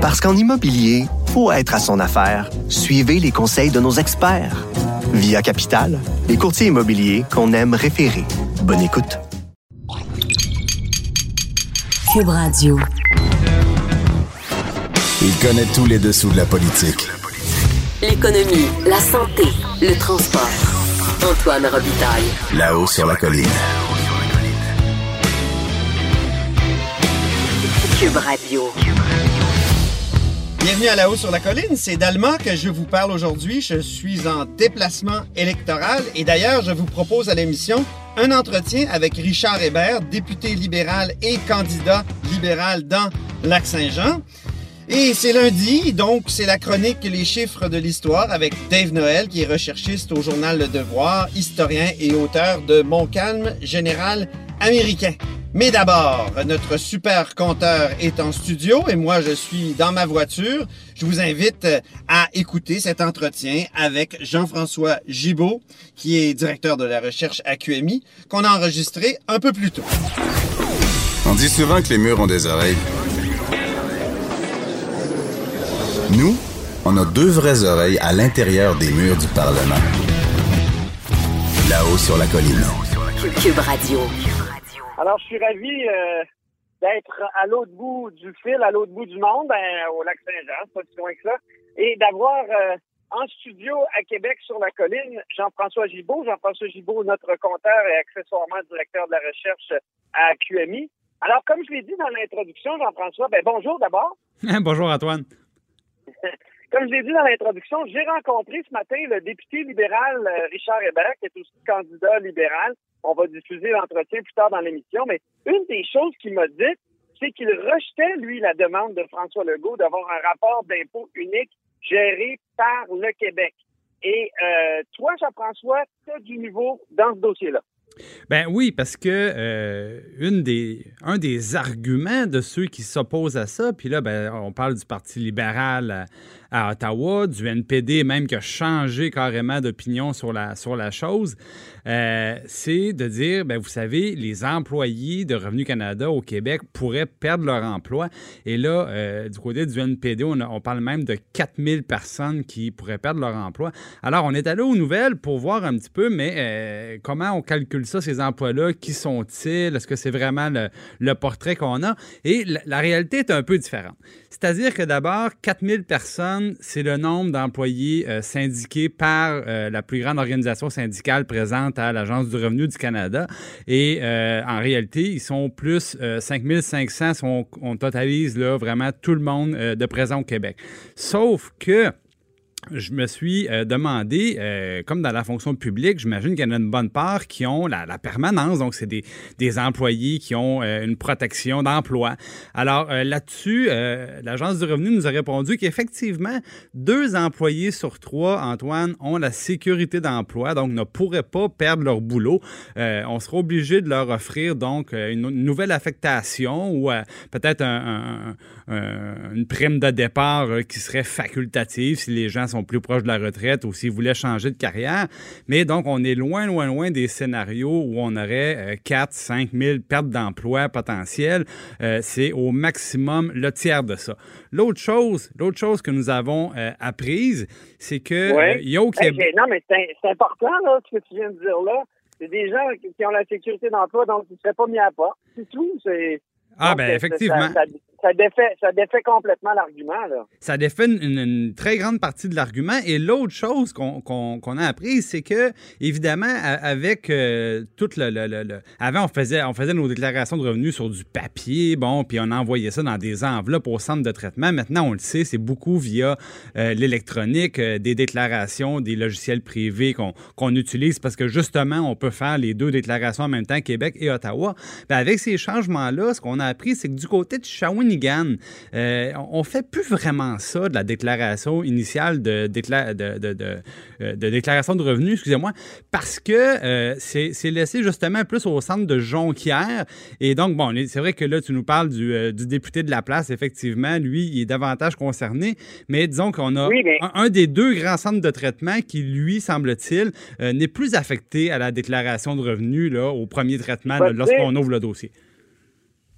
Parce qu'en immobilier, faut être à son affaire. Suivez les conseils de nos experts. Via Capital, les courtiers immobiliers qu'on aime référer. Bonne écoute. Cube Radio. Il connaît tous les dessous de la politique. L'économie, la santé, le transport. Antoine Robitaille. Là-haut sur la colline. Cube Radio. Bienvenue à La Haut sur la Colline, c'est Dalma que je vous parle aujourd'hui. Je suis en déplacement électoral et d'ailleurs, je vous propose à l'émission un entretien avec Richard Hébert, député libéral et candidat libéral dans Lac-Saint-Jean. Et c'est lundi, donc c'est la chronique Les chiffres de l'histoire avec Dave Noël, qui est recherchiste au journal Le Devoir, historien et auteur de Mon calme général américain. Mais d'abord, notre super compteur est en studio et moi je suis dans ma voiture. Je vous invite à écouter cet entretien avec Jean-François Gibault, qui est directeur de la recherche à QMI, qu'on a enregistré un peu plus tôt. On dit souvent que les murs ont des oreilles. Nous, on a deux vraies oreilles à l'intérieur des murs du Parlement. Là-haut sur la colline. Cube Radio. Alors, je suis ravi euh, d'être à l'autre bout du fil, à l'autre bout du monde, ben, au lac Saint-Jean, pas si loin que ça, et d'avoir euh, en studio à Québec sur la colline Jean-François Gibault. Jean-François Gibault, notre compteur et accessoirement directeur de la recherche à QMI. Alors, comme je l'ai dit dans l'introduction, Jean-François, ben bonjour d'abord. Bonjour Antoine. Comme je l'ai dit dans l'introduction, j'ai rencontré ce matin le député libéral euh, Richard Hébert, qui est aussi candidat libéral. On va diffuser l'entretien plus tard dans l'émission, mais une des choses qu'il m'a dit, c'est qu'il rejetait, lui, la demande de François Legault d'avoir un rapport d'impôt unique géré par le Québec. Et euh, toi, Jean-François, tu as du nouveau dans ce dossier-là. Ben oui, parce que euh, des, un des arguments de ceux qui s'opposent à ça, puis là, ben, on parle du Parti libéral à, Ottawa, du NPD même qui a changé carrément d'opinion sur la chose, euh, c'est de dire, ben, vous savez, les employés de Revenu Canada au Québec pourraient perdre leur emploi. Et là, euh, du côté du NPD, on, a- on parle même de 4000 personnes qui pourraient perdre leur emploi. Alors, on est allé aux nouvelles pour voir un petit peu, mais euh, comment on calcule ça, ces emplois-là? Qui sont-ils? Est-ce que c'est vraiment le, portrait qu'on a? Et la, la réalité est un peu différente. C'est-à-dire que d'abord, 4000 personnes, c'est le nombre d'employés syndiqués par la plus grande organisation syndicale présente à l'Agence du revenu du Canada. Et euh, en réalité, ils sont plus euh, 5500 si on, on totalise là, vraiment tout le monde euh, de présent au Québec. Sauf que je me suis euh, demandé, euh, comme dans la fonction publique, j'imagine qu'il y en a une bonne part qui ont la, permanence, donc c'est des, employés qui ont euh, une protection d'emploi. Alors là-dessus, l'Agence du revenu nous a répondu qu'effectivement, deux employés sur trois, Antoine, ont la sécurité d'emploi, donc ne pourraient pas perdre leur boulot. On sera obligé de leur offrir donc une, nouvelle affectation ou peut-être un- un- un- une prime de départ qui serait facultative si les gens sont plus proches de la retraite ou s'ils voulaient changer de carrière. Mais donc, on est loin, loin, loin des scénarios où on aurait euh, 4, 5 000 pertes d'emploi potentielles. Euh, c'est au maximum le tiers de ça. L'autre chose, l'autre chose que nous avons euh, apprise, c'est que Ouais. euh, il y a au Hey, Québec... j'ai- non, mais c'est important, là, ce que tu viens de dire là. C'est des gens qui ont la sécurité d'emploi, donc ils ne seraient pas mis à part. C'est tout. C'est. Ah, donc, ben effectivement. Ça, ça, ça défait, ça défait complètement l'argument, là. ça défait une, très grande partie de l'argument. Et l'autre chose qu'on a appris, c'est que, évidemment, avec euh, tout le, le- le- le- Avant, on faisait, on faisait nos déclarations de revenus sur du papier, bon, puis on envoyait ça dans des enveloppes au centre de traitement. Maintenant, on le sait, c'est beaucoup via euh, l'électronique, euh, des déclarations, des logiciels privés qu'on utilise parce que, justement, on peut faire les deux déclarations en même temps, Québec et Ottawa. Ben, avec ces changements-là, ce qu'on a appris, c'est que du côté de Shawinigan, euh, on fait plus vraiment ça de la déclaration initiale de, décla- de, de- de- euh, déclaration de revenus, excusez-moi, parce que euh, c'est laissé justement plus au centre de Jonquière. Et donc, bon, c'est vrai que là, tu nous parles du, euh, du député de la place, effectivement, lui, il est davantage concerné, mais disons qu'on a Oui, mais- un, un des deux grands centres de traitement qui, lui, semble-t-il, n'est plus affecté à la déclaration de revenus là, au premier traitement lorsqu'on ouvre le dossier.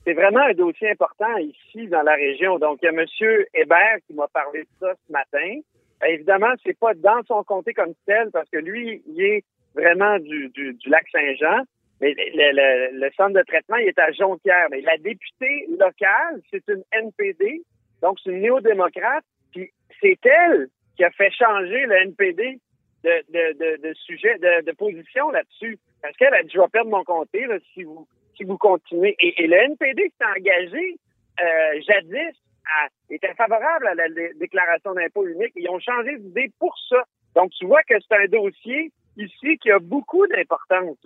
C'est vraiment un dossier important ici dans la région. Donc, il y a M. Hébert qui m'a parlé de ça ce matin. Ben, évidemment, c'est pas dans son comté comme tel parce que lui, il est vraiment du, du, lac Saint-Jean. Mais le, le, centre de traitement, il est à Jonquière. Mais la députée locale, c'est une NPD, donc c'est une néo-démocrate. Puis c'est elle qui a fait changer le NPD de, de, de, sujet, de, de position là-dessus. Parce qu'elle a dit, je vais perdre mon comté là, si vous si vous continuez. Et, le NPD s'est engagé euh, jadis à, était favorable à la déclaration d'impôt unique. Ils ont changé d'idée pour ça. Donc, tu vois que c'est un dossier ici qui a beaucoup d'importance.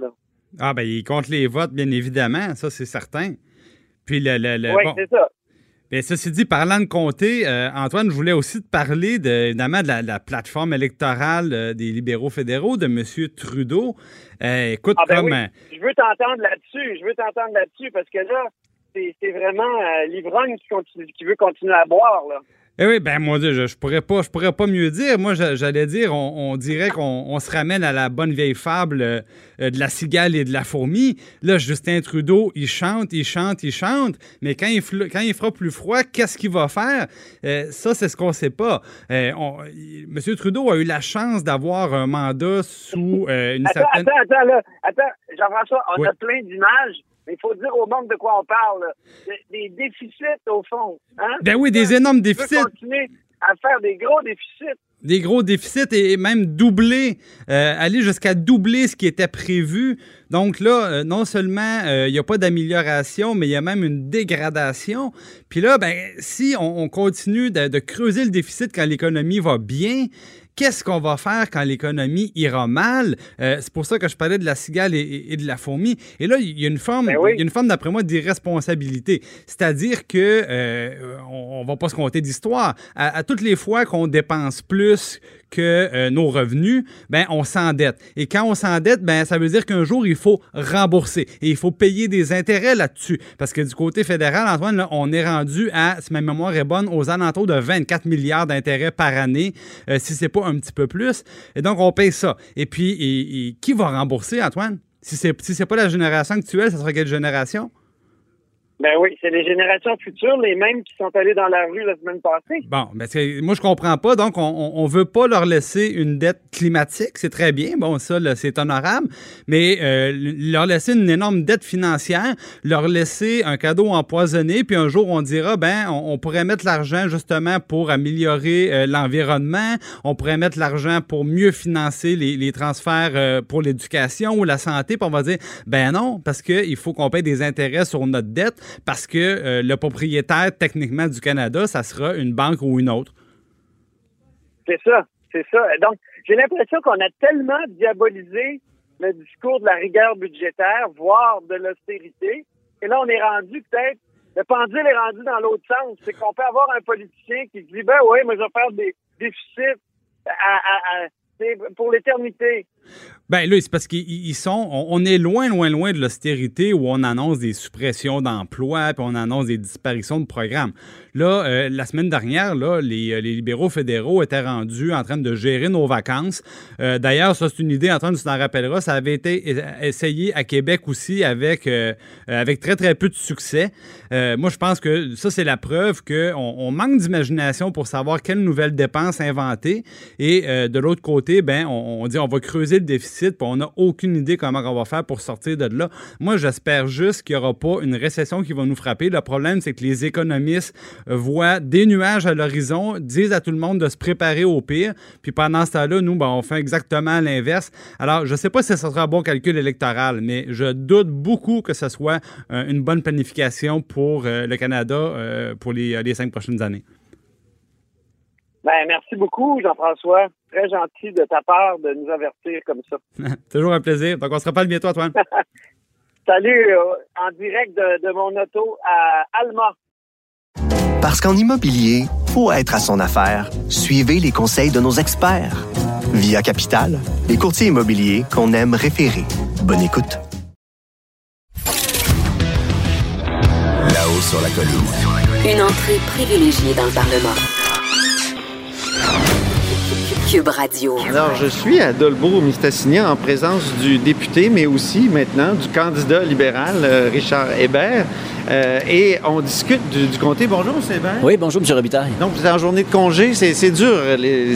Ah, ben, il compte les votes, bien évidemment, ça, c'est certain. Puis le. le, oui, c'est ça. Bien, ceci dit, parlant de comté, euh, Antoine, je voulais aussi te parler de, évidemment de la, plateforme électorale euh, des libéraux fédéraux de M. Trudeau. Euh, écoute, ah, ben comme. Je veux t'entendre là-dessus. Je veux t'entendre là-dessus parce que là, c'est vraiment l'ivrogne qui, qui, veut continuer à boire. Là. Eh oui, ben moi, je, je pourrais pas, je pourrais pas mieux dire. Moi, j'allais dire, on, dirait qu'on se ramène à la bonne vieille fable euh, de la cigale et de la fourmi. Là, Justin Trudeau, il chante, il chante, il chante, mais quand il, quand il fera plus froid, qu'est-ce qu'il va faire? Euh, ça, c'est ce qu'on sait pas. Euh, Monsieur Trudeau a eu la chance d'avoir un mandat sous une attends, certaine... Attends, attends, là, attends, Jean-François, on a plein d'images mais il faut dire au monde de quoi on parle. Des, déficits, au fond. Hein? Ben oui, des énormes déficits. continuer à faire des gros déficits. Des gros déficits et même doubler, euh, aller jusqu'à doubler ce qui était prévu. Donc là, euh, non seulement euh, il n'y a pas d'amélioration, mais il y a même une dégradation. Puis là, ben, si on, continue de, creuser le déficit quand l'économie va bien, qu'est-ce qu'on va faire quand l'économie ira mal? Euh, c'est pour ça que je parlais de la cigale et, de la fourmi. Et là, il y a une forme, ben il y a une forme d'après moi, d'irresponsabilité. C'est-à-dire que euh, on, va pas se compter d'histoire. À, toutes les fois qu'on dépense plus que euh, nos revenus, ben on s'endette. Et quand on s'endette, ben ça veut dire qu'un jour il faut rembourser et il faut payer des intérêts là-dessus. Parce que du côté fédéral, Antoine, là, on est rendu à, si ma mémoire est bonne, aux alentours de 24 milliards d'intérêts par année, euh, si c'est pas un petit peu plus. Et donc on paye ça. Et puis, qui va rembourser, Antoine? Si c'est si pas la génération actuelle, ça sera quelle génération? Ben oui, c'est les générations futures, les mêmes qui sont allés dans la rue la semaine passée. Bon, ben moi je comprends pas. Donc, on, ne veut pas leur laisser une dette climatique, c'est très bien. Bon, ça, c'est honorable. Mais euh, leur laisser une énorme dette financière, leur laisser un cadeau empoisonné, puis un jour on dira, ben, on, pourrait mettre l'argent justement pour améliorer euh, l'environnement, on pourrait mettre l'argent pour mieux financer les, transferts euh, pour l'éducation ou la santé, puis on va dire, ben non, parce qu'il faut qu'on paye des intérêts sur notre dette parce que euh, le propriétaire techniquement du Canada, ça sera une banque ou une autre. C'est ça, c'est ça. Donc, j'ai l'impression qu'on a tellement diabolisé le discours de la rigueur budgétaire, voire de l'austérité, et là, on est rendu peut-être, le pendule est rendu dans l'autre sens. C'est qu'on peut avoir un politicien qui dit, ben oui, mais je vais faire des déficits pour l'éternité. Ben là, c'est parce qu'ils sont. On, est loin, loin, loin de l'austérité où on annonce des suppressions d'emplois puis on annonce des disparitions de programmes. Là, euh, la semaine dernière, là, les, euh, les, libéraux fédéraux étaient rendus en train de gérer nos vacances. Euh, d'ailleurs, ça, c'est une idée, Antoine, tu t'en rappelleras, ça avait été essayé à Québec aussi avec, avec très, très peu de succès. moi, je pense que ça, c'est la preuve qu'on on manque d'imagination pour savoir quelles nouvelles dépenses inventer. Et de l'autre côté, ben, on, on dit on va creuser le déficit on n'a aucune idée comment on va faire pour sortir de là. Moi, j'espère juste qu'il n'y aura pas une récession qui va nous frapper. Le problème, c'est que les économistes euh, voient des nuages à l'horizon, disent à tout le monde de se préparer au pire, puis pendant ce temps-là, nous, ben, on fait exactement l'inverse. Alors, je ne sais pas si ce sera un bon calcul électoral, mais je doute beaucoup que ce soit euh, une bonne planification pour euh, le Canada pour les cinq prochaines années. Ben, merci beaucoup, Jean-François. Très gentil de ta part de nous avertir comme ça. Toujours un plaisir. Donc, on se reparle bientôt, Antoine. Salut, euh, en direct de, mon auto à Alma. Parce qu'en immobilier, pour être à son affaire, suivez les conseils de nos experts. Via Capital, les courtiers immobiliers qu'on aime référer. Bonne écoute. Là-haut sur la colline. Une entrée privilégiée dans le Parlement. Alors, je suis à Dolbeau-Mistassini en présence du député, mais aussi maintenant du candidat libéral, euh, Richard Hébert. Euh, et on discute du, comté. Bonjour. Hébert. Oui, bonjour, M. Robitaille. Donc, vous êtes en journée de congé. C'est dur, les,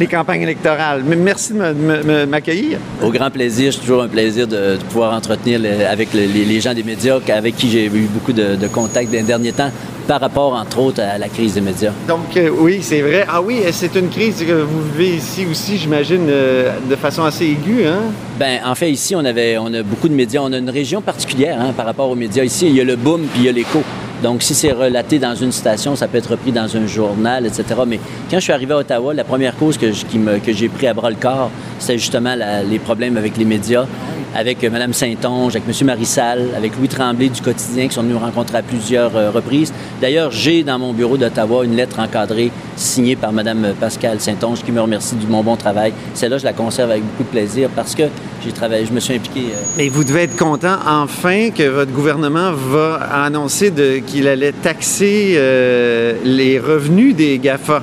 les, campagnes électorales. Mais merci de m'accueillir. Au grand plaisir. C'est toujours un plaisir de, pouvoir entretenir avec les, gens des médias avec qui j'ai eu beaucoup de, de contacts dans les derniers temps par rapport, entre autres, à la crise des médias. Donc, euh, oui, c'est vrai. Ah oui, c'est une crise que vous vivez ici aussi, j'imagine, euh, de façon assez aiguë, hein? Bien, en fait, ici, on a beaucoup de médias. On a une région particulière hein, par rapport aux médias. Ici, il y a le boom puis il y a l'écho. Donc, si c'est relaté dans une station, ça peut être repris dans un journal, etc. Mais quand je suis arrivé à Ottawa, la première cause que, j'ai pris à bras le corps, c'était justement les problèmes avec les médias avec euh, Mme Saint-Onge, avec M. Marissal, avec Louis Tremblay du quotidien qui sont venus me rencontrer à plusieurs euh, reprises. D'ailleurs, j'ai dans mon bureau d'Ottawa une lettre encadrée signée par Mme Pascal Saint-Onge qui me remercie du mon bon travail. Celle-là, je la conserve avec beaucoup de plaisir parce que j'ai travaillé, je me suis impliqué. Euh, Mais vous devez être content enfin que votre gouvernement va annoncer qu'il allait taxer les revenus des GAFA.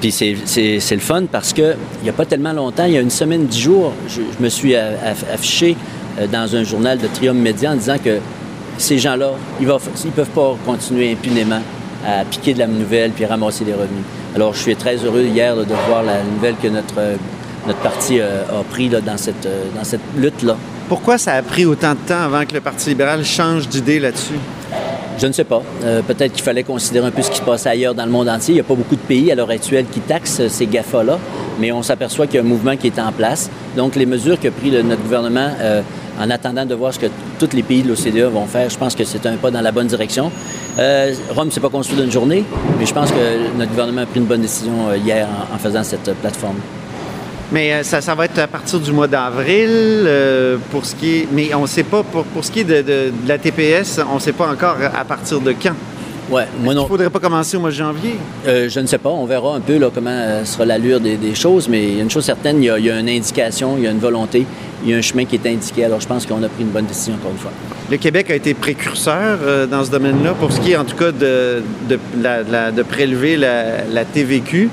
Puis c'est le fun parce que il n'y a pas tellement longtemps, il y a une semaine, dix jours, je, me suis affiché euh, dans un journal de Triumph Média en disant que ces gens-là, ils ne peuvent pas continuer impunément à piquer de la nouvelle puis ramasser des revenus. Alors, je suis très heureux hier de voir la nouvelle que notre, notre parti euh, a pris dans cette, euh, dans cette lutte-là. Pourquoi ça a pris autant de temps avant que le Parti libéral change d'idée là-dessus? Je ne sais pas. Euh, peut-être qu'il fallait considérer un peu ce qui se passe ailleurs dans le monde entier. Il n'y a pas beaucoup de pays à l'heure actuelle qui taxent ces GAFA-là, mais on s'aperçoit qu'il y a un mouvement qui est en place. Donc, les mesures qu'a pris notre gouvernement euh, en attendant de voir ce que tous les pays de l'OCDE vont faire, je pense que c'est un pas dans la bonne direction. Euh, Rome ne s'est pas construit d'une journée, mais je pense que notre gouvernement a pris une bonne décision hier en faisant cette plateforme. Mais euh, ça, ça, va être à partir du mois d'avril euh, pour ce qui est. Mais on ne sait pas pour, pour ce qui est de, de, la TPS, on ne sait pas encore à partir de quand. Ouais, moi non. Il ne faudrait pas commencer au mois de janvier? Euh, je ne sais pas. On verra un peu là, comment sera l'allure des, des, choses, mais il y a une chose certaine, il y, a, il y, a, une indication, il y a une volonté, il y a un chemin qui est indiqué. Alors je pense qu'on a pris une bonne décision encore une fois. Le Québec a été précurseur dans ce domaine-là pour ce qui est en tout cas de, de, la, de prélever la, la TVQ.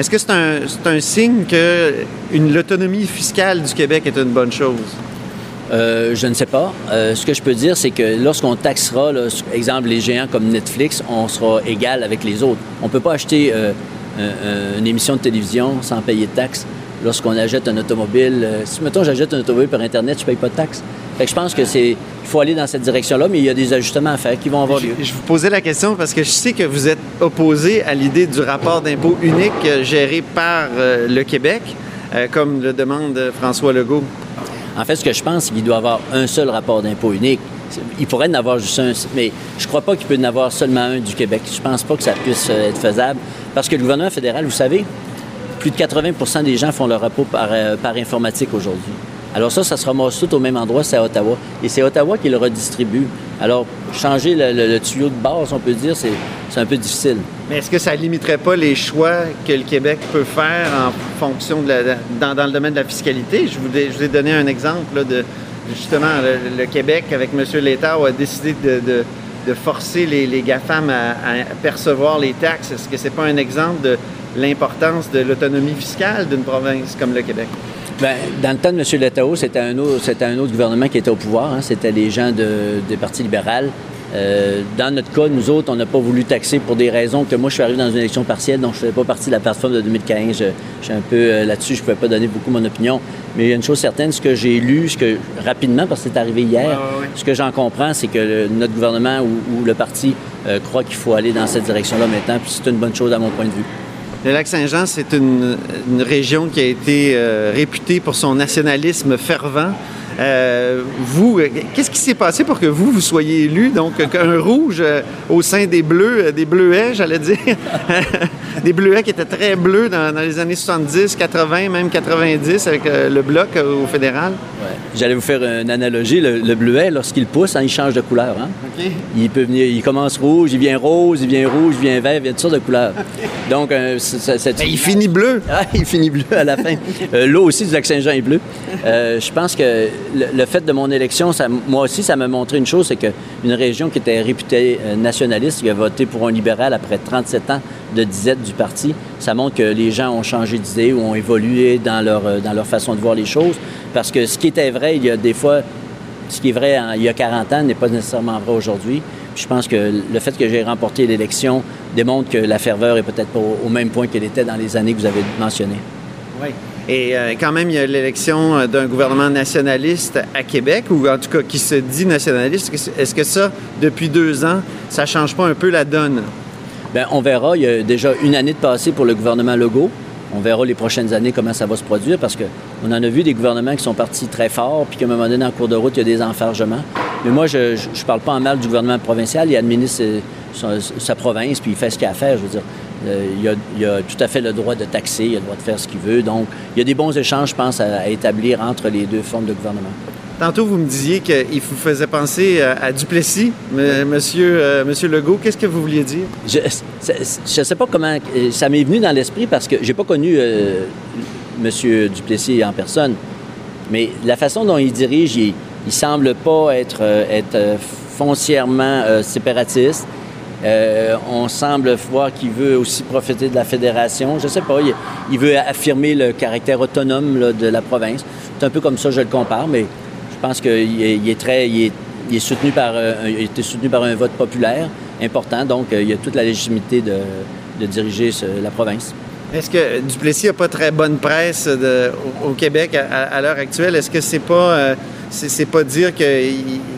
Est-ce que c'est un, un, signe que l'autonomie fiscale du Québec est une bonne chose? Euh, je ne sais pas. Euh, ce que je peux dire, c'est que lorsqu'on taxera, là, exemple, les géants comme Netflix, on sera égal avec les autres. On ne peut pas acheter euh, une émission de télévision sans payer de taxes. Lorsqu'on achète un automobile, si mettons j'achète un automobile par Internet, je ne paye pas de taxes. Fait que je pense que c'est il faut aller dans cette direction-là, mais il y a des ajustements à faire qui vont avoir lieu. Je, vous posais la question parce que je sais que vous êtes opposé à l'idée du rapport d'impôt unique euh, géré par euh, le Québec, euh, comme le demande François Legault. En fait, ce que je pense, c'est qu'il doit y avoir un seul rapport d'impôt unique. Il pourrait en avoir juste un, mais je ne crois pas qu'il peut en avoir seulement un du Québec. Je ne pense pas que ça puisse être faisable. Parce que le gouvernement fédéral, vous savez, plus de 80% des gens font leur rapport par informatique aujourd'hui. Alors ça, ça se ramasse tout au même endroit, c'est à Ottawa. Et c'est Ottawa qui le redistribue. Alors, changer le, tuyau de base, on peut dire, c'est un peu difficile. Mais est-ce que ça limiterait pas les choix que le Québec peut faire en fonction de la, dans, le domaine de la fiscalité? Je vous, ai, donné un exemple de, justement, le, Québec, avec M. Létard, a décidé de, forcer les, les GAFAM à, à, percevoir les taxes. Est-ce que c'est pas un exemple de l'importance de l'autonomie fiscale d'une province comme le Québec? Bien, dans le temps de M. Letao, c'était un, autre, un autre gouvernement qui était au pouvoir. Hein. C'était les gens de, des partis libéral. Euh, dans notre cas, nous autres, on n'a pas voulu taxer pour des raisons que moi, je suis arrivé dans une élection partielle, donc je ne faisais pas partie de la plateforme de 2015. Je, suis un peu euh, là-dessus, je ne pouvais pas donner beaucoup mon opinion. Mais il y a une chose certaine, ce que j'ai lu, ce que rapidement, parce que c'est arrivé hier, ce que j'en comprends, c'est que notre gouvernement ou, le parti euh, croit qu'il faut aller dans cette direction-là maintenant, puis c'est une bonne chose à mon point de vue. Le lac Saint-Jean, c'est une, région qui a été euh, réputée pour son nationalisme fervent. Euh, vous, qu'est-ce qui s'est passé pour que vous, vous soyez élu? Donc, un rouge euh, au sein des bleus, des bleuets, j'allais dire. des bleuets qui étaient très bleus dans, les années 70, 80, même 90 avec le bloc au fédéral. J'allais vous faire une analogie. Le, bleuet, lorsqu'il pousse, hein, il change de couleur. Hein? Il peut venir, il commence rouge, il vient rose, il vient rouge, il vient vert, il vient toutes sortes de couleurs. Donc, euh, il finit bleu. Ah, il finit bleu à la fin. Euh, l'eau aussi du lac Saint-Jean est bleu. Euh, je pense que le, fait de mon élection, moi aussi, ça m'a montré une chose, c'est qu'une région qui était réputée nationaliste, qui a voté pour un libéral après 37 ans de disette du parti, ça montre que les gens ont changé d'idée ou ont évolué dans leur, dans leur façon de voir les choses. Parce que ce qui était vrai, il y a des fois, ce qui est vrai il y a 40 ans n'est pas nécessairement vrai aujourd'hui. Je pense que le fait que j'ai remporté l'élection démontre que la ferveur est peut-être pas au même point qu'elle était dans les années que vous avez mentionnées. Oui. Et euh, quand même, il y a l'élection euh, d'un gouvernement nationaliste à Québec, ou en tout cas qui se dit nationaliste. Est-ce que ça, depuis deux ans, ça change pas un peu la donne? Bien, on verra. Il y a déjà une année de passé pour le gouvernement Legault. On verra les prochaines années comment ça va se produire parce qu'on en a vu des gouvernements qui sont partis très fort puis qu'à un moment donné, en cours de route, il y a des enfargements. Mais moi, je ne parle pas en mal du gouvernement provincial. Il administre sa, province puis il fait ce qu'il a à faire. Je veux dire, euh, il, a, tout à fait le droit de taxer, il a le droit de faire ce qu'il veut. Donc, il y a des bons échanges, je pense, à, établir entre les deux formes de gouvernement. Tantôt, vous me disiez qu'il vous faisait penser à, Duplessis, monsieur, euh, monsieur Legault. Qu'est-ce que vous vouliez dire? Je ne sais pas comment... Euh, ça m'est venu dans l'esprit parce que j'ai pas connu monsieur Duplessis en personne. Mais la façon dont il dirige, il, il semble pas être, être foncièrement séparatiste. Euh, on semble voir qu'il veut aussi profiter de la fédération. Je ne sais pas, il, veut affirmer le caractère autonome de la province. C'est un peu comme ça je le compare, mais je pense qu'il est, très, il est, soutenu par, euh, il soutenu par un vote populaire important, donc euh, il a toute la légitimité de, diriger la province. Est-ce que Duplessis n'a pas très bonne presse au, Québec à, l'heure actuelle? Est-ce que c'est pas, c'est, pas dire que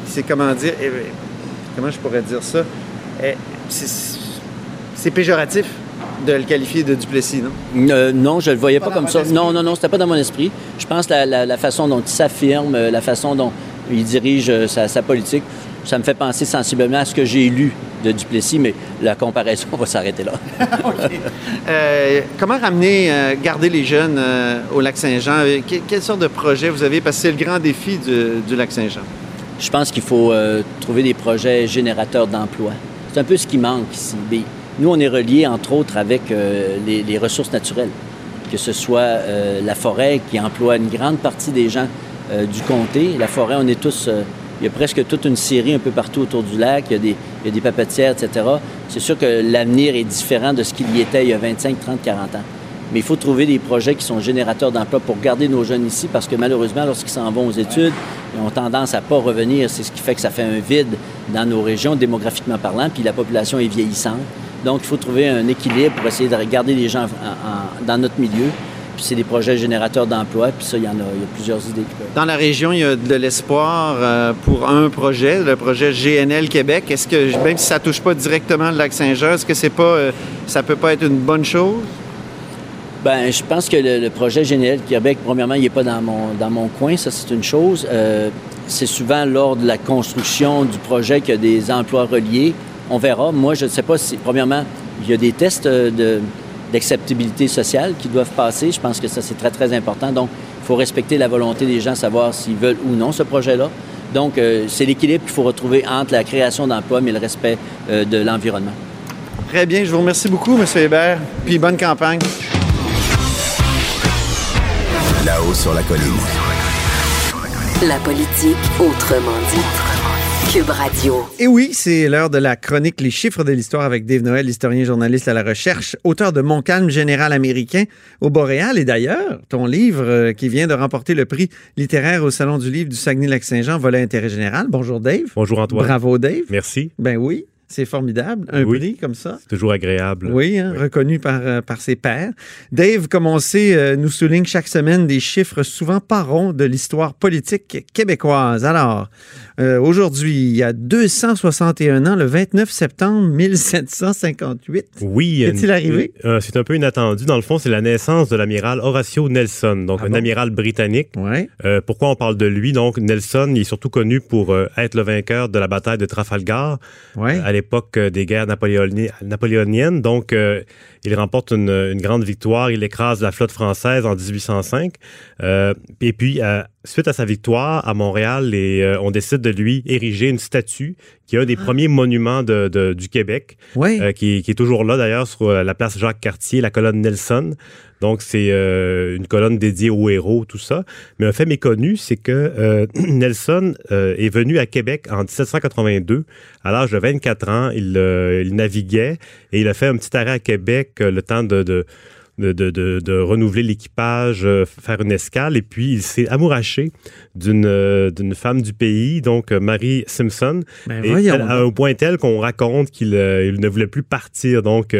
c'est comment dire, eh, comment je pourrais dire ça? Eh, c'est péjoratif de le qualifier de Duplessis, non? Euh, non, je ne le voyais pas, comme ça. Non, non, non, c'était pas dans mon esprit. Je pense que la, façon dont il s'affirme, la façon dont il dirige euh, sa, politique, ça me fait penser sensiblement à ce que j'ai lu de Duplessis, mais la comparaison va s'arrêter là. Euh, comment ramener, garder les jeunes au lac Saint-Jean? quelle sorte de projet vous avez? Parce que c'est le grand défi du, lac Saint-Jean. Je pense qu'il faut trouver des projets générateurs d'emplois. C'est un peu ce qui manque ici. nous, on est reliés, entre autres, avec euh, les, ressources naturelles, que ce soit euh, la forêt qui emploie une grande partie des gens euh, du comté. La forêt, on est tous... il y a presque toute une série un peu partout autour du lac. Il y a des, il y a des papetières, etc. C'est sûr que l'avenir est différent de ce qu'il y était il y a 25, 30, 40 ans. Mais il faut trouver des projets qui sont générateurs d'emplois pour garder nos jeunes ici parce que malheureusement, lorsqu'ils s'en vont aux études, ils ont tendance à ne pas revenir. C'est ce qui fait que ça fait un vide dans nos régions, démographiquement parlant, puis la population est vieillissante. Donc, il faut trouver un équilibre pour essayer de garder les gens dans notre milieu. Puis c'est des projets générateurs d'emplois, puis ça, il y en a, il y a plusieurs idées. Dans la région, il y a de l'espoir euh, pour un projet, le projet GNL Québec. Est-ce que, même si ça ne touche pas directement le lac Saint-Jean, est-ce que c'est pas, euh, ça peut pas être une bonne chose? Ben, je pense que le, projet GNL Québec, premièrement, il n'est pas dans mon, dans mon coin, ça c'est une chose. Euh, c'est souvent lors de la construction du projet qu'il y a des emplois reliés. On verra. Moi, je ne sais pas si, premièrement, il y a des tests de, d'acceptabilité sociale qui doivent passer. Je pense que ça, c'est très, très important. Donc, il faut respecter la volonté des gens, savoir s'ils veulent ou non ce projet-là. Donc, euh, c'est l'équilibre qu'il faut retrouver entre la création d'emplois mais le respect euh, de l'environnement. Très bien. Je vous remercie beaucoup, M. Hébert. Puis bonne campagne. Là-haut sur la colline. La politique autrement dit. Cube Radio. Et oui, c'est l'heure de la chronique Les chiffres de l'histoire avec Dave Noël, historien journaliste à la recherche, auteur de Mon calme général américain au Boréal. Et d'ailleurs, ton livre euh, qui vient de remporter le prix littéraire au Salon du livre du Saguenay-Lac-Saint-Jean, volet intérêt général. Bonjour Dave. Bonjour Antoine. Bravo Dave. Merci. Ben oui. C'est formidable. Un prix comme ça. C'est toujours agréable. Oui, hein, reconnu par, euh, par ses pairs. Dave, comme on sait, euh, nous souligne chaque semaine des chiffres souvent pas ronds de l'histoire politique québécoise. Alors, euh, aujourd'hui, il y a 261 ans, le 29 septembre 1758. Oui. Qu'est-il arrivé? Euh, c'est un peu inattendu. Dans le fond, c'est la naissance de l'amiral Horatio Nelson, donc ah un amiral britannique. Ouais. Euh, pourquoi on parle de lui? Donc, Nelson, il est surtout connu pour être le vainqueur de la bataille de Trafalgar à l'époque des guerres napoléoniennes. Donc, il remporte une, grande victoire. Il écrase la flotte française en 1805. et puis, suite à sa victoire à Montréal, euh, on décide de lui ériger une statue qui est un des ah. premiers monuments de, du Québec, euh, qui, est toujours là d'ailleurs sur euh, la place Jacques-Cartier, la colonne Nelson. Donc c'est une colonne dédiée aux héros, tout ça. Mais un fait méconnu, c'est que Nelson est venu à Québec en 1782. À l'âge de 24 ans, il, il, naviguait et il a fait un petit arrêt à Québec le temps de de, de, de, renouveler l'équipage, faire une escale. Et puis, il s'est amouraché d'une d'une femme du pays, donc Marie Simpson. Ben, et à un point tel qu'on raconte qu'il il ne voulait plus partir. Donc,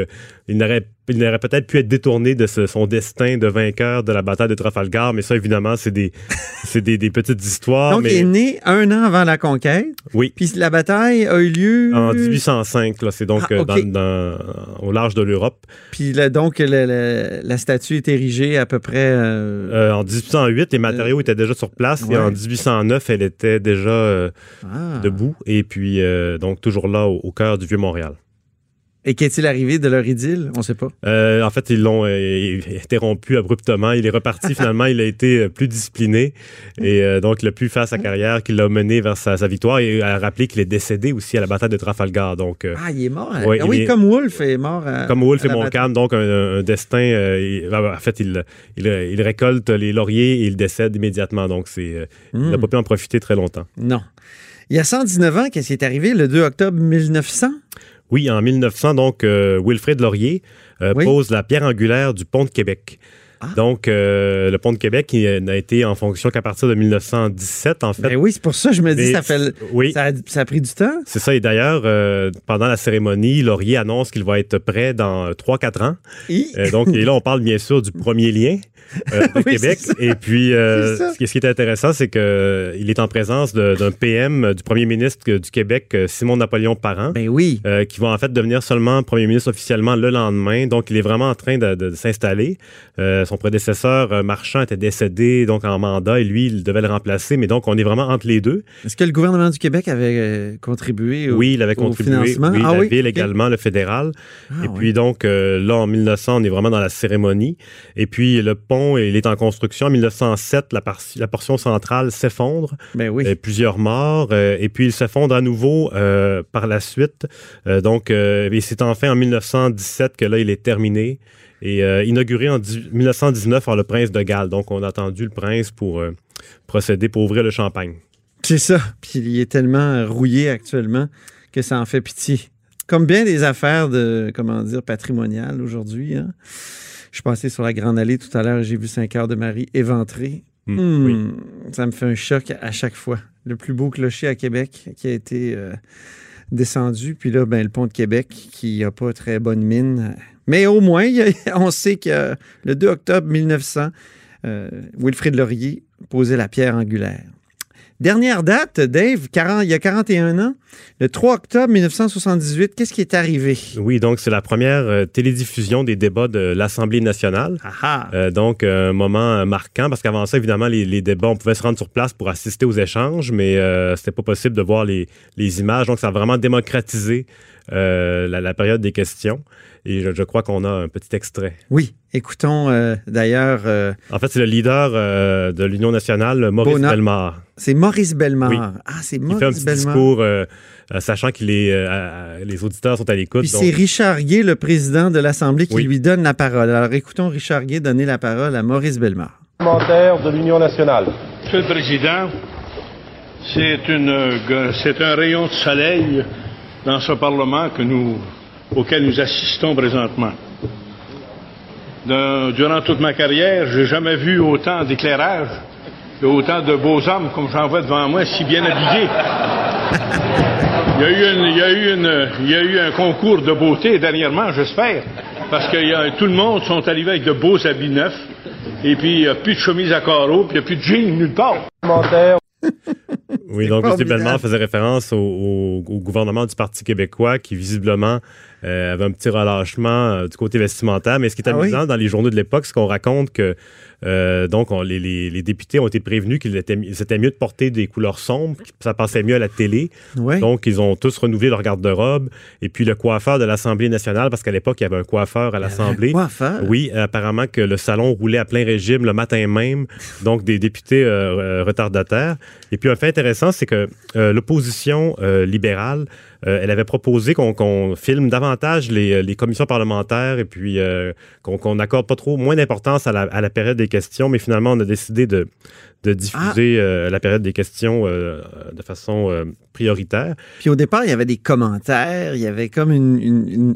il n'aurait il peut-être pu être détourné de son destin de vainqueur de la bataille de Trafalgar, mais ça, évidemment, c'est des, des, des, petites histoires. Donc, il est né un an avant la conquête. Oui. Puis la bataille a eu lieu... En 1805, c'est donc ah, euh, dans, au large de l'Europe. Puis là, donc, la, statue est érigée à peu près... Euh, euh, en 1808, les matériaux étaient déjà sur place, et en 1809, elle était déjà ah. debout, et puis donc toujours là, au cœur du Vieux-Montréal. Et qu'est-il arrivé de leur idylle? On ne sait pas. Euh, en fait, ils l'ont euh, interrompu abruptement. Il est reparti finalement. Il a été euh, plus discipliné et donc il a pu faire sa carrière qui l'a mené vers sa, victoire et a rappelé qu'il est décédé aussi à la bataille de Trafalgar. Donc, ah, il est mort. ah, oui, comme Wolfe est mort. À, comme Wolfe et Montcalm. Donc, un, destin. en fait, il, il, récolte les lauriers et il décède immédiatement. Donc, c'est, il n'a hmm. pas pu en profiter très longtemps. Non. Il y a 119 ans, qu'est-ce qui est arrivé le 2 octobre 1900? Oui, en 1900, donc, euh, Wilfrid Laurier euh, pose la pierre angulaire du pont de Québec. Ah. Donc, euh, le pont de Québec n'a été en fonction qu'à partir de 1917, en fait. Ben oui, c'est pour ça que je me dis, ça, fait, oui. ça, a, pris du temps. C'est ça. Et d'ailleurs, pendant la cérémonie, Laurier annonce qu'il va être prêt dans 3-4 ans. donc, et là, on parle bien sûr du premier lien. Euh, Québec. Et puis, euh, ce, qui, est intéressant, c'est qu'il euh, est en présence d'un PM, du premier ministre du Québec, Simon Napoléon Parent. Ben oui. qui va en fait devenir seulement premier ministre officiellement le lendemain. Donc, il est vraiment en train de, s'installer. Son prédécesseur, Marchand, était décédé donc en mandat et lui, il devait le remplacer. Mais donc, on est vraiment entre les deux. Est-ce que le gouvernement du Québec avait contribué au, Oui, il avait contribué. Financement? Oui, ah, la ville également, le fédéral. Ah et puis, donc, là, en 1900, on est vraiment dans la cérémonie. Et puis, le pont il est en construction. En 1907, la, la portion centrale s'effondre. Ben oui. Euh, plusieurs morts. Euh, et puis, il s'effondre à nouveau euh, par la suite. donc, c'est enfin en 1917 que là, il est terminé. Et inauguré en 1919 par le prince de Galles. Donc, on a attendu le prince pour procéder, pour ouvrir le champagne. C'est ça. Puis, il est tellement rouillé actuellement que ça en fait pitié. Comme bien des affaires de, comment dire, patrimoniales aujourd'hui. Hein? Je suis passé sur la Grande Allée tout à l'heure et j'ai vu Saint-Cœur de Marie éventré. Hmm, hmm, ça me fait un choc à chaque fois. Le plus beau clocher à Québec qui a été euh, descendu. Puis là, ben, le pont de Québec qui n'a pas très bonne mine. Mais au moins, on sait que le 2 octobre 1900, euh, Wilfrid Laurier posait la pierre angulaire. Dernière date, Dave, il y a 41 ans, le 3 octobre 1978, qu'est-ce qui est arrivé? Oui, donc c'est la première euh, télédiffusion des débats de l'Assemblée nationale. Euh, donc, un moment marquant, parce qu'avant ça, évidemment, les, débats, on pouvait se rendre sur place pour assister aux échanges, mais euh, c'était pas possible de voir les, images. Donc, ça a vraiment démocratisé la, période des questions. Et je, crois qu'on a un petit extrait. Oui, écoutons d'ailleurs. En fait, c'est le leader de l'Union nationale, Maurice Bellemare. C'est Maurice Bellemare. Ah, c'est Maurice Il fait un petit discours, euh, euh, sachant que les, euh, les auditeurs sont à l'écoute. Puis c'est Richard Guay, le président de l'Assemblée, qui lui donne la parole. Alors écoutons Richard Guay donner la parole à Maurice Bellemare. de l'Union nationale. Monsieur le Président, c'est un rayon de soleil dans ce Parlement que nous, auquel nous assistons présentement. durant toute ma carrière, j'ai jamais vu autant d'éclairage a autant de beaux hommes comme j'en vois devant moi, si bien habillés. Il y, a eu il, y a eu une, il y a eu un concours de beauté dernièrement, j'espère, parce que tout le monde sont arrivés avec de beaux habits neufs, et puis il n'y a plus de chemise à carreaux, puis il n'y a plus de jeans nulle part. Oui, donc M. Bellemare faisait référence au, gouvernement du Parti québécois qui visiblement euh, avait un petit relâchement euh, du côté vestimentaire. Mais ce qui est ah amusant dans les journaux de l'époque, c'est qu'on raconte que euh, donc, les, députés ont été prévenus qu'il était, c'était mieux de porter des couleurs sombres, que ça passait mieux à la télé. Donc, ils ont tous renouvelé leur garde-robe. Et puis, le coiffeur de l'Assemblée nationale, parce qu'à l'époque, il y avait un coiffeur à l'Assemblée. Coiffeur? Oui, apparemment que le salon roulait à plein régime le matin même. Donc, des députés euh, retardataires. Et puis, un fait intéressant, c'est que euh, l'opposition libérale elle avait proposé qu'on filme davantage les, commissions parlementaires et puis qu'on n'accorde pas trop, moins d'importance à la, à la période des questions, mais finalement, on a décidé de, de diffuser ah. euh, la période des questions euh, de façon euh, prioritaire. Puis au départ, il y avait des commentaires, il y avait comme une,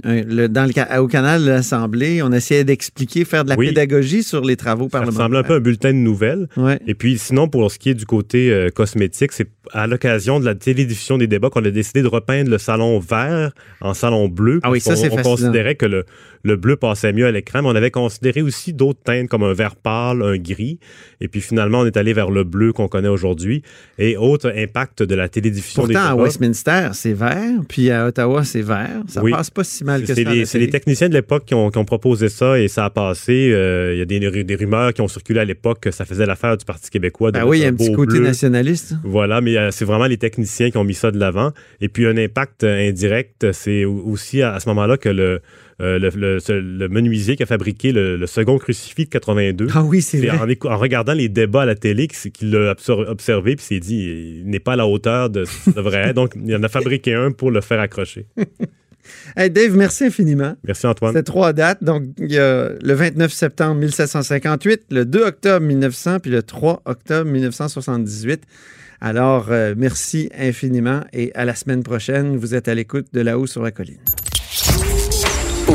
dans le, au canal de l'Assemblée, on essayait d'expliquer, faire de la pédagogie sur les travaux parlementaires. Ça ressemble un peu à un bulletin de nouvelles. Et puis sinon, pour ce qui est du côté cosmétique, c'est à l'occasion de la télédiffusion des débats qu'on a décidé de repeindre le salon vert en salon bleu. Ah oui, ça c'est On considérait que le, le bleu passait mieux à l'écran, mais on avait considéré aussi d'autres teintes comme un vert pâle, un gris. Et puis finalement, on est allé vers le bleu qu'on connaît aujourd'hui. Et autre impact de la télédiffusion Pourtant, à Westminster, c'est vert, puis à Ottawa, c'est vert. Ça passe pas si mal que ça. C'est les techniciens de l'époque qui ont, proposé ça et ça a passé. Euh, il y a des, des, rumeurs qui ont circulé à l'époque que ça faisait l'affaire du Parti québécois. Ah oui, il y a un petit côté nationaliste. Voilà, mais euh, c'est vraiment les techniciens qui ont mis ça de l'avant. Et puis un impact indirect, c'est aussi à ce moment-là que le euh, le, menuisier qui a fabriqué le, second crucifix de 82. Ah oui, c'est En, en, regardant les débats à la télé qu'il l'a observé puis s'est dit il n'est pas à la hauteur de ce qu'il devrait être. Donc, il en a fabriqué un pour le faire accrocher. Hey Dave, merci infiniment. Merci Antoine. C'est trois dates. Donc, il y a le 29 septembre 1758, le 2 octobre 1900, puis le 3 octobre 1978. Alors, euh, merci infiniment et à la semaine prochaine. Vous êtes à l'écoute de là-haut sur la colline.